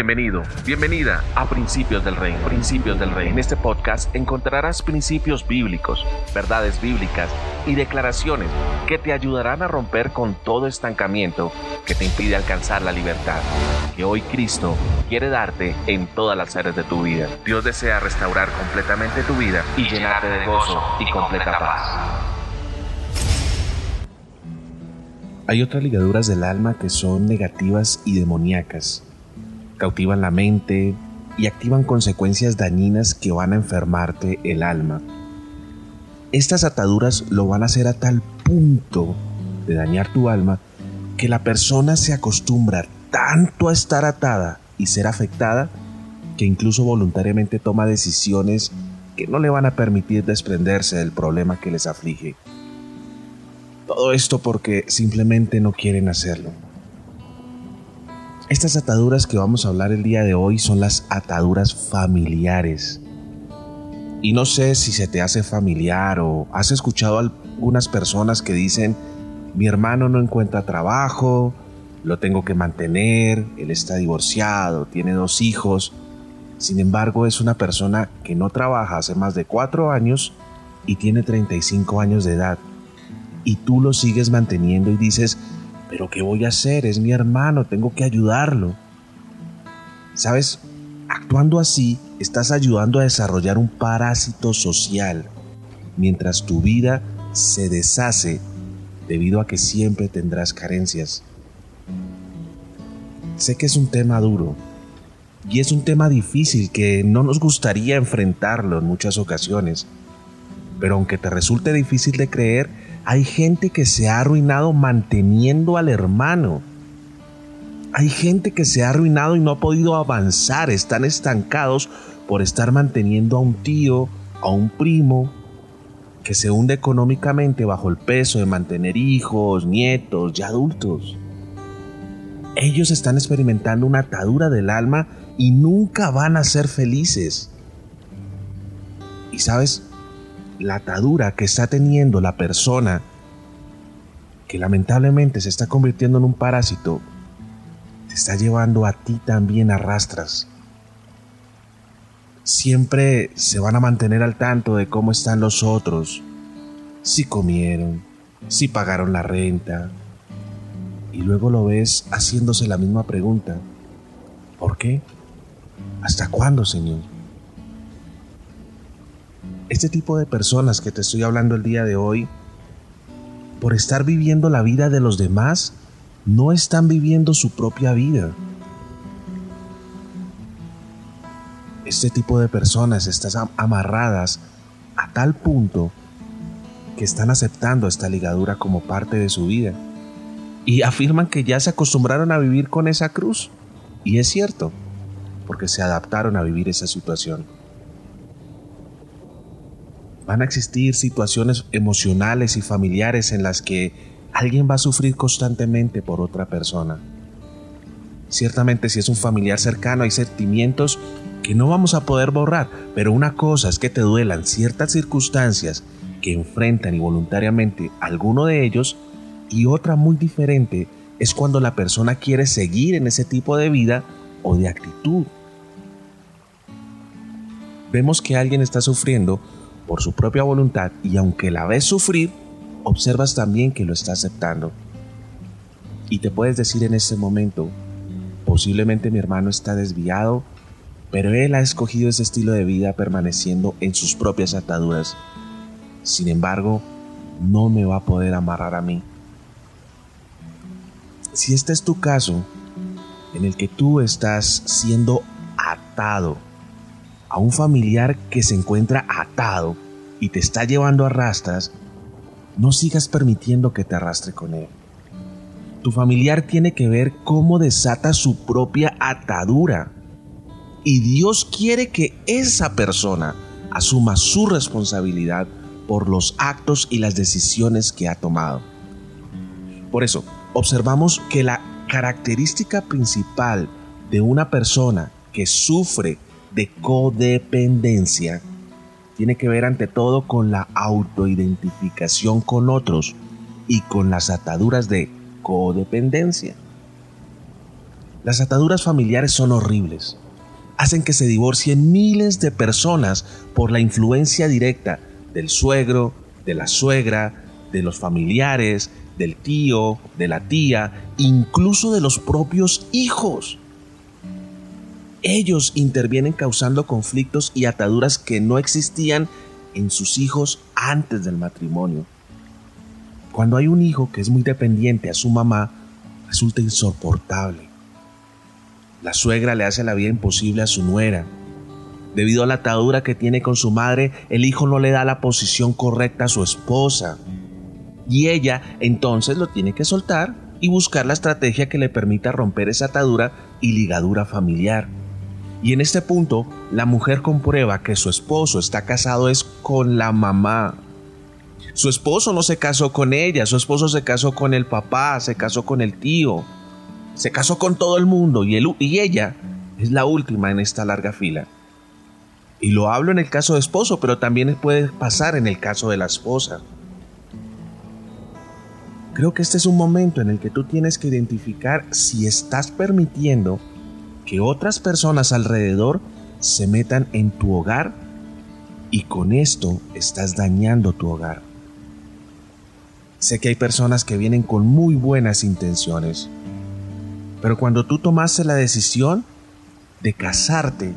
Bienvenido, bienvenida a Principios del Reino. Principios del Reino. En este podcast encontrarás principios bíblicos, verdades bíblicas y declaraciones que te ayudarán a romper con todo estancamiento que te impide alcanzar la libertad que hoy Cristo quiere darte en todas las áreas de tu vida. Dios desea restaurar completamente tu vida y llenarte de gozo y completa paz. Hay otras ligaduras del alma que son negativas y demoníacas. Cautivan la mente y activan consecuencias dañinas que van a enfermarte el alma. Estas ataduras lo van a hacer a tal punto de dañar tu alma que la persona se acostumbra tanto a estar atada y ser afectada que incluso voluntariamente toma decisiones que no le van a permitir desprenderse del problema que les aflige. Todo esto porque simplemente no quieren hacerlo. Estas ataduras que vamos a hablar el día de hoy son las ataduras familiares. Y no sé si se te hace familiar o has escuchado a algunas personas que dicen, mi hermano no encuentra trabajo, lo tengo que mantener, él está divorciado, tiene dos hijos. Sin embargo, es una persona que no trabaja hace más de cuatro años y tiene 35 años de edad y tú lo sigues manteniendo y dices, pero ¿qué voy a hacer? Es mi hermano, tengo que ayudarlo. ¿Sabes? Actuando así, estás ayudando a desarrollar un parásito social, mientras tu vida se deshace debido a que siempre tendrás carencias. Sé que es un tema duro y es un tema difícil que no nos gustaría enfrentarlo en muchas ocasiones, pero aunque te resulte difícil de creer, hay gente que se ha arruinado manteniendo al hermano. Hay gente que se ha arruinado y no ha podido avanzar, están estancados por estar manteniendo a un tío, a un primo, que se hunde económicamente bajo el peso de mantener hijos, nietos y adultos. Ellos están experimentando una atadura del alma y nunca van a ser felices. Y sabes, la atadura que está teniendo la persona que lamentablemente se está convirtiendo en un parásito, te está llevando a ti también a rastras. Siempre se van a mantener al tanto de cómo están los otros, si comieron, si pagaron la renta. Y luego lo ves haciéndose la misma pregunta. ¿Por qué? ¿Hasta cuándo, Señor? Este tipo de personas que te estoy hablando el día de hoy, por estar viviendo la vida de los demás, no están viviendo su propia vida. Este tipo de personas están amarradas a tal punto que están aceptando esta ligadura como parte de su vida y afirman que ya se acostumbraron a vivir con esa cruz. Y es cierto, porque se adaptaron a vivir esa situación. Van a existir situaciones emocionales y familiares en las que alguien va a sufrir constantemente por otra persona. Ciertamente si es un familiar cercano hay sentimientos que no vamos a poder borrar, pero una cosa es que te duelan ciertas circunstancias que enfrentan involuntariamente alguno de ellos y otra muy diferente es cuando la persona quiere seguir en ese tipo de vida o de actitud. Vemos que alguien está sufriendo por su propia voluntad y aunque la ves sufrir, observas también que lo está aceptando. Y te puedes decir en ese momento, posiblemente mi hermano está desviado, pero él ha escogido ese estilo de vida permaneciendo en sus propias ataduras. Sin embargo, no me va a poder amarrar a mí. Si este es tu caso, en el que tú estás siendo atado a un familiar que se encuentra atado y te está llevando a rastras, no sigas permitiendo que te arrastre con él. Tu familiar tiene que ver cómo desata su propia atadura. Y Dios quiere que esa persona asuma su responsabilidad por los actos y las decisiones que ha tomado. Por eso, observamos que la característica principal de una persona que sufre de codependencia tiene que ver ante todo con la autoidentificación con otros y con las ataduras de codependencia. Las ataduras familiares son horribles. Hacen que se divorcien miles de personas por la influencia directa del suegro, de la suegra, de los familiares, del tío, de la tía, incluso de los propios hijos. Ellos intervienen causando conflictos y ataduras que no existían en sus hijos antes del matrimonio. Cuando hay un hijo que es muy dependiente a su mamá, resulta insoportable. La suegra le hace la vida imposible a su nuera. Debido a la atadura que tiene con su madre, el hijo no le da la posición correcta a su esposa. Y ella entonces lo tiene que soltar y buscar la estrategia que le permita romper esa atadura y ligadura familiar. Y en este punto, la mujer comprueba que su esposo está casado es con la mamá. Su esposo no se casó con ella, su esposo se casó con el papá, se casó con el tío, se casó con todo el mundo y, y ella es la última en esta larga fila. Y lo hablo en el caso de esposo, pero también puede pasar en el caso de la esposa. Creo que este es un momento en el que tú tienes que identificar si estás permitiendo que otras personas alrededor se metan en tu hogar y con esto estás dañando tu hogar. Sé que hay personas que vienen con muy buenas intenciones, pero cuando tú tomaste la decisión de casarte,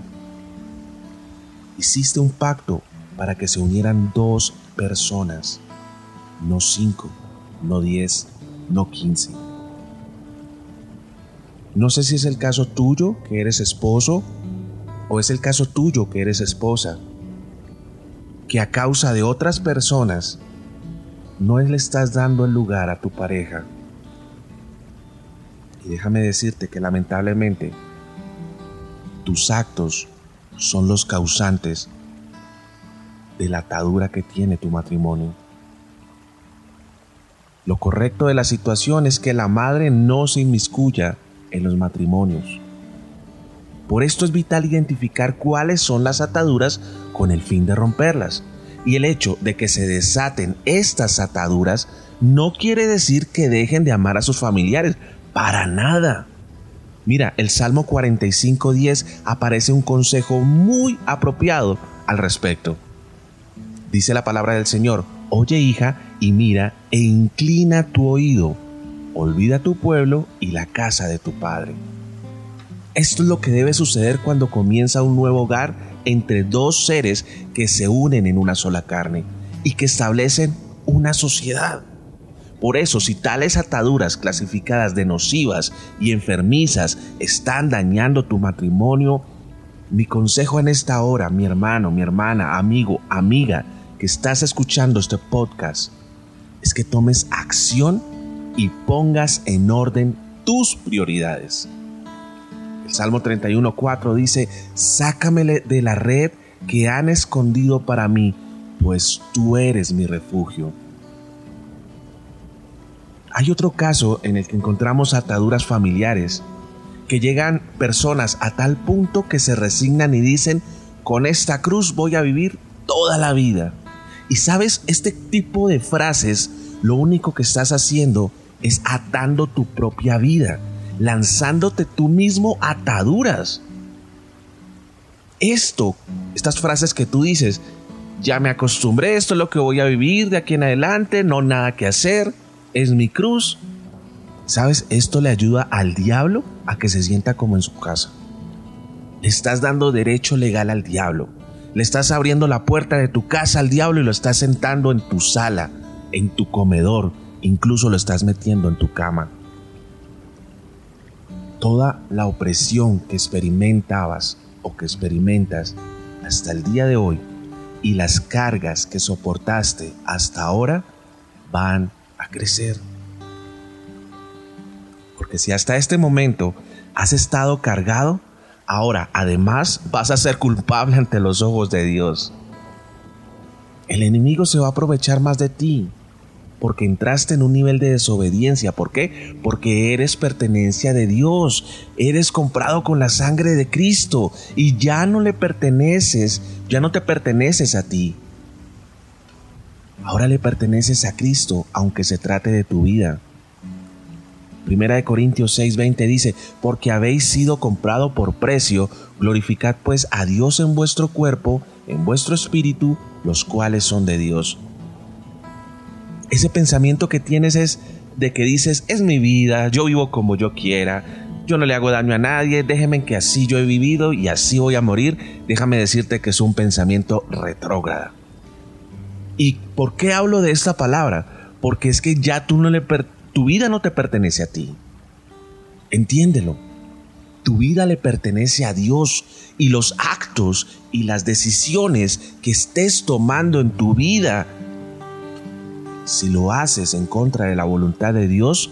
hiciste un pacto para que se unieran dos personas, no cinco no 10, no 15. No sé si es el caso tuyo que eres esposo o es el caso tuyo que eres esposa, que a causa de otras personas no le estás dando el lugar a tu pareja. Y déjame decirte que lamentablemente tus actos son los causantes de la atadura que tiene tu matrimonio. Lo correcto de la situación es que la madre no se inmiscuya en los matrimonios. Por esto es vital identificar cuáles son las ataduras con el fin de romperlas. Y el hecho de que se desaten estas ataduras no quiere decir que dejen de amar a sus familiares, para nada. Mira, el Salmo 45.10 aparece un consejo muy apropiado al respecto. Dice la palabra del Señor, Oye hija, y mira, e inclina tu oído, olvida tu pueblo y la casa de tu padre. Esto es lo que debe suceder cuando comienza un nuevo hogar entre dos seres que se unen en una sola carne y que establecen una sociedad. Por eso, si tales ataduras clasificadas de nocivas y enfermizas están dañando tu matrimonio, mi consejo en esta hora, mi hermano, mi hermana, amigo, amiga, estás escuchando este podcast es que tomes acción y pongas en orden tus prioridades. El Salmo 31.4 dice, sácamele de la red que han escondido para mí, pues tú eres mi refugio. Hay otro caso en el que encontramos ataduras familiares, que llegan personas a tal punto que se resignan y dicen, con esta cruz voy a vivir toda la vida. Y sabes, este tipo de frases lo único que estás haciendo es atando tu propia vida, lanzándote tú mismo ataduras. Esto, estas frases que tú dices, ya me acostumbré, esto es lo que voy a vivir de aquí en adelante, no nada que hacer, es mi cruz. ¿Sabes? Esto le ayuda al diablo a que se sienta como en su casa. Le estás dando derecho legal al diablo. Le estás abriendo la puerta de tu casa al diablo y lo estás sentando en tu sala, en tu comedor, incluso lo estás metiendo en tu cama. Toda la opresión que experimentabas o que experimentas hasta el día de hoy y las cargas que soportaste hasta ahora van a crecer. Porque si hasta este momento has estado cargado, Ahora, además, vas a ser culpable ante los ojos de Dios. El enemigo se va a aprovechar más de ti porque entraste en un nivel de desobediencia. ¿Por qué? Porque eres pertenencia de Dios. Eres comprado con la sangre de Cristo y ya no le perteneces, ya no te perteneces a ti. Ahora le perteneces a Cristo, aunque se trate de tu vida. Primera de Corintios 6:20 dice, porque habéis sido comprado por precio, glorificad pues a Dios en vuestro cuerpo, en vuestro espíritu, los cuales son de Dios. Ese pensamiento que tienes es de que dices, es mi vida, yo vivo como yo quiera, yo no le hago daño a nadie, déjeme que así yo he vivido y así voy a morir, déjame decirte que es un pensamiento retrógrada. ¿Y por qué hablo de esta palabra? Porque es que ya tú no le tu vida no te pertenece a ti. Entiéndelo. Tu vida le pertenece a Dios y los actos y las decisiones que estés tomando en tu vida, si lo haces en contra de la voluntad de Dios,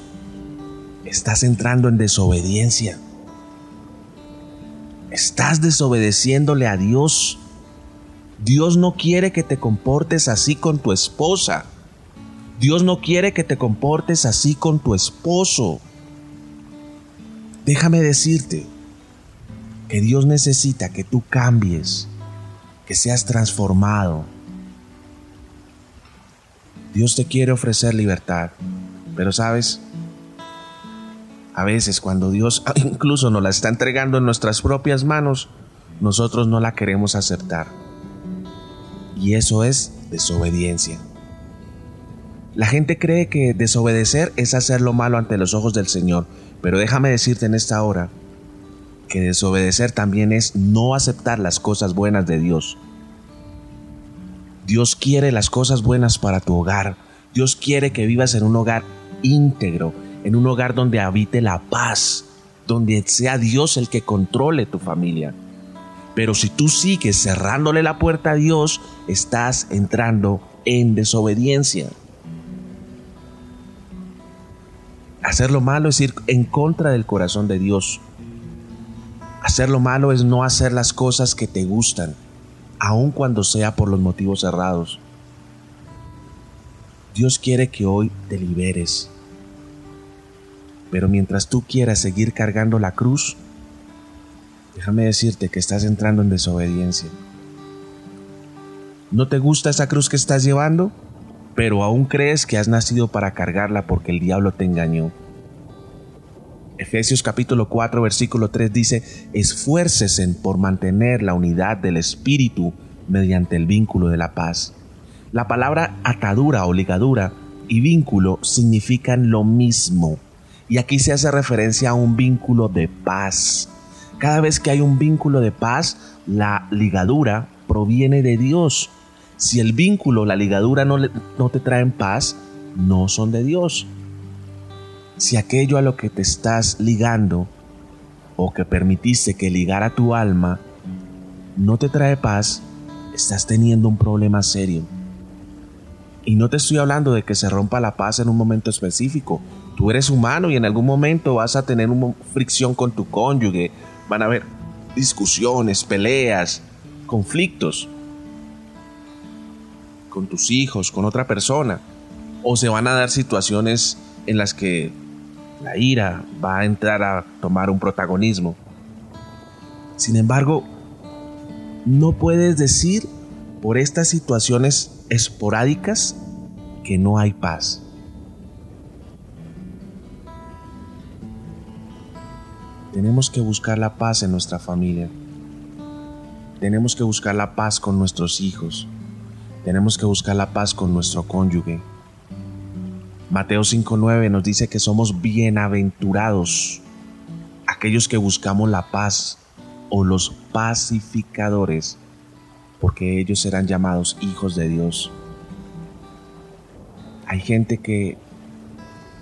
estás entrando en desobediencia. Estás desobedeciéndole a Dios. Dios no quiere que te comportes así con tu esposa. Dios no quiere que te comportes así con tu esposo. Déjame decirte que Dios necesita que tú cambies, que seas transformado. Dios te quiere ofrecer libertad, pero sabes, a veces cuando Dios incluso nos la está entregando en nuestras propias manos, nosotros no la queremos aceptar. Y eso es desobediencia. La gente cree que desobedecer es hacer lo malo ante los ojos del Señor, pero déjame decirte en esta hora que desobedecer también es no aceptar las cosas buenas de Dios. Dios quiere las cosas buenas para tu hogar. Dios quiere que vivas en un hogar íntegro, en un hogar donde habite la paz, donde sea Dios el que controle tu familia. Pero si tú sigues cerrándole la puerta a Dios, estás entrando en desobediencia. Hacer lo malo es ir en contra del corazón de Dios. Hacer lo malo es no hacer las cosas que te gustan, aun cuando sea por los motivos errados. Dios quiere que hoy te liberes. Pero mientras tú quieras seguir cargando la cruz, déjame decirte que estás entrando en desobediencia. ¿No te gusta esa cruz que estás llevando? pero aún crees que has nacido para cargarla porque el diablo te engañó. Efesios capítulo 4 versículo 3 dice, esfuércesen por mantener la unidad del espíritu mediante el vínculo de la paz. La palabra atadura o ligadura y vínculo significan lo mismo. Y aquí se hace referencia a un vínculo de paz. Cada vez que hay un vínculo de paz, la ligadura proviene de Dios si el vínculo, la ligadura no, no te traen paz, no son de Dios. Si aquello a lo que te estás ligando o que permitiste que ligara tu alma no te trae paz, estás teniendo un problema serio. Y no te estoy hablando de que se rompa la paz en un momento específico. Tú eres humano y en algún momento vas a tener una fricción con tu cónyuge. Van a haber discusiones, peleas, conflictos con tus hijos, con otra persona. O se van a dar situaciones en las que la ira va a entrar a tomar un protagonismo. Sin embargo, no puedes decir por estas situaciones esporádicas que no hay paz. Tenemos que buscar la paz en nuestra familia. Tenemos que buscar la paz con nuestros hijos. Tenemos que buscar la paz con nuestro cónyuge. Mateo 5.9 nos dice que somos bienaventurados aquellos que buscamos la paz o los pacificadores, porque ellos serán llamados hijos de Dios. Hay gente que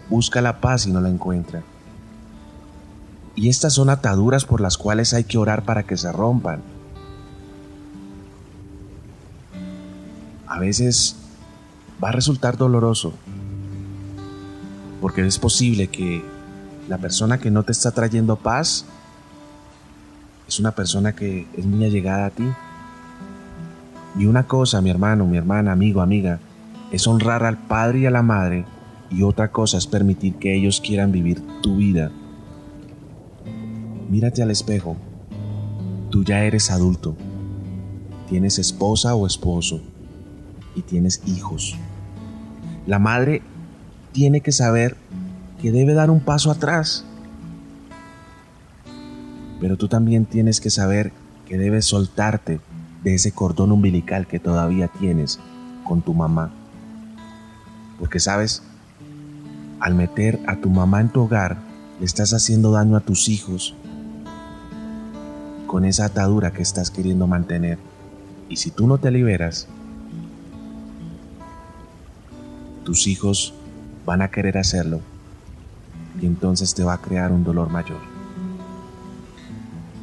busca la paz y no la encuentra. Y estas son ataduras por las cuales hay que orar para que se rompan. a veces va a resultar doloroso, porque es posible que la persona que no te está trayendo paz es una persona que es muy allegada a ti. Y una cosa, mi hermano, mi hermana, amigo, amiga, es honrar al padre y a la madre, y otra cosa es permitir que ellos quieran vivir tu vida. Mírate al espejo. Tú ya eres adulto. Tienes esposa o esposo y tienes hijos. La madre tiene que saber que debe dar un paso atrás. Pero tú también tienes que saber que debes soltarte de ese cordón umbilical que todavía tienes con tu mamá. Porque sabes, al meter a tu mamá en tu hogar, le estás haciendo daño a tus hijos con esa atadura que estás queriendo mantener. Y si tú no te liberas, tus hijos van a querer hacerlo y entonces te va a crear un dolor mayor.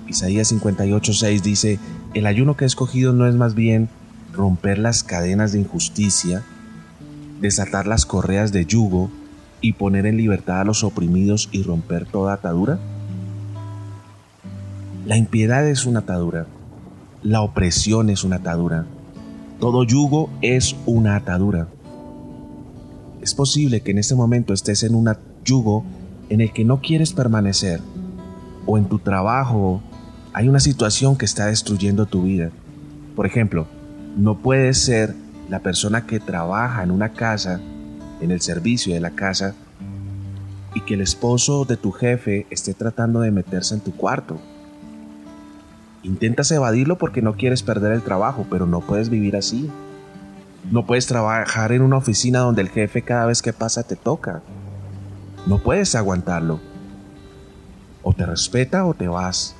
Isaías 58:6 dice, el ayuno que he escogido no es más bien romper las cadenas de injusticia, desatar las correas de yugo y poner en libertad a los oprimidos y romper toda atadura. La impiedad es una atadura, la opresión es una atadura, todo yugo es una atadura. Es posible que en este momento estés en un yugo en el que no quieres permanecer, o en tu trabajo hay una situación que está destruyendo tu vida. Por ejemplo, no puedes ser la persona que trabaja en una casa, en el servicio de la casa, y que el esposo de tu jefe esté tratando de meterse en tu cuarto. Intentas evadirlo porque no quieres perder el trabajo, pero no puedes vivir así. No puedes trabajar en una oficina donde el jefe cada vez que pasa te toca. No puedes aguantarlo. O te respeta o te vas.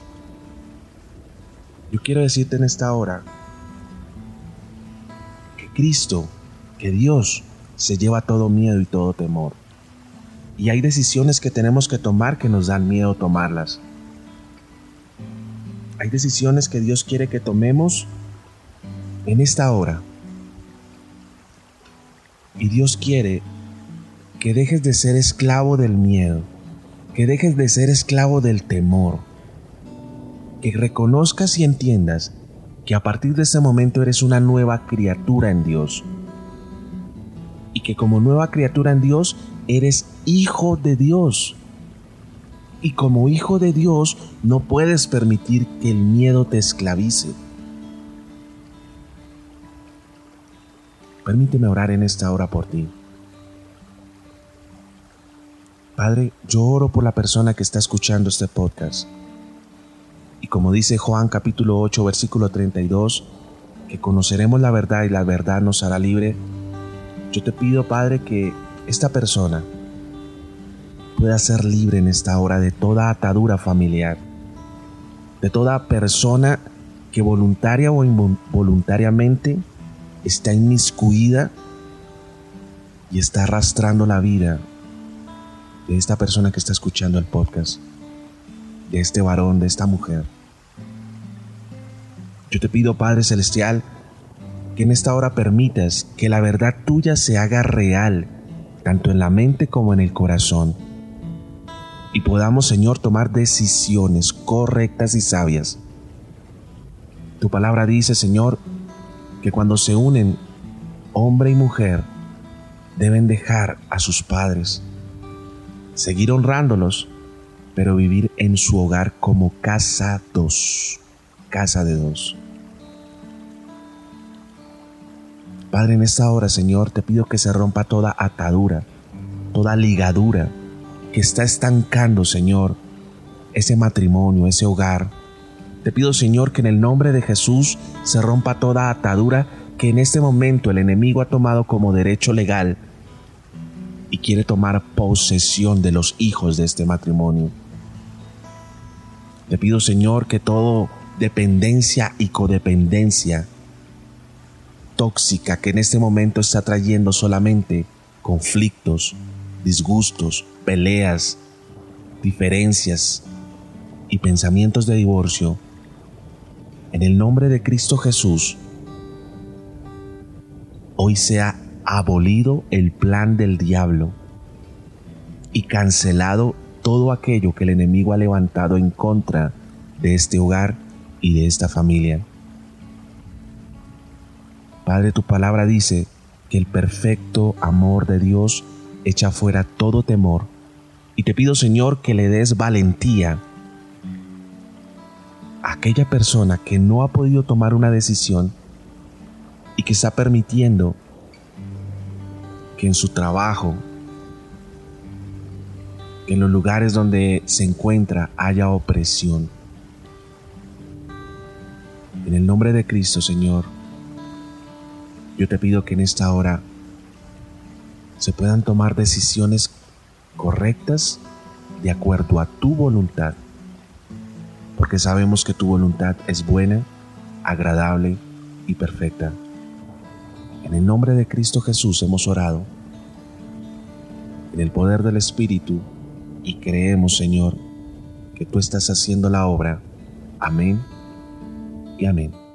Yo quiero decirte en esta hora que Cristo, que Dios, se lleva todo miedo y todo temor. Y hay decisiones que tenemos que tomar que nos dan miedo tomarlas. Hay decisiones que Dios quiere que tomemos en esta hora. Y Dios quiere que dejes de ser esclavo del miedo, que dejes de ser esclavo del temor, que reconozcas y entiendas que a partir de ese momento eres una nueva criatura en Dios. Y que como nueva criatura en Dios eres hijo de Dios. Y como hijo de Dios no puedes permitir que el miedo te esclavice. Permíteme orar en esta hora por ti. Padre, yo oro por la persona que está escuchando este podcast. Y como dice Juan capítulo 8 versículo 32, que conoceremos la verdad y la verdad nos hará libre, yo te pido Padre que esta persona pueda ser libre en esta hora de toda atadura familiar, de toda persona que voluntaria o involuntariamente está inmiscuida y está arrastrando la vida de esta persona que está escuchando el podcast, de este varón, de esta mujer. Yo te pido, Padre Celestial, que en esta hora permitas que la verdad tuya se haga real, tanto en la mente como en el corazón, y podamos, Señor, tomar decisiones correctas y sabias. Tu palabra dice, Señor, que cuando se unen hombre y mujer, deben dejar a sus padres, seguir honrándolos, pero vivir en su hogar como casa dos, casa de dos. Padre, en esta hora, Señor, te pido que se rompa toda atadura, toda ligadura que está estancando, Señor, ese matrimonio, ese hogar, te pido, Señor, que en el nombre de Jesús se rompa toda atadura que en este momento el enemigo ha tomado como derecho legal y quiere tomar posesión de los hijos de este matrimonio. Te pido, Señor, que todo dependencia y codependencia tóxica que en este momento está trayendo solamente conflictos, disgustos, peleas, diferencias y pensamientos de divorcio, en el nombre de Cristo Jesús, hoy sea abolido el plan del diablo y cancelado todo aquello que el enemigo ha levantado en contra de este hogar y de esta familia. Padre, tu palabra dice que el perfecto amor de Dios echa fuera todo temor. Y te pido, Señor, que le des valentía aquella persona que no ha podido tomar una decisión y que está permitiendo que en su trabajo que en los lugares donde se encuentra haya opresión. En el nombre de Cristo, Señor, yo te pido que en esta hora se puedan tomar decisiones correctas de acuerdo a tu voluntad, porque sabemos que tu voluntad es buena, agradable y perfecta. En el nombre de Cristo Jesús hemos orado, en el poder del Espíritu, y creemos, Señor, que tú estás haciendo la obra. Amén y amén.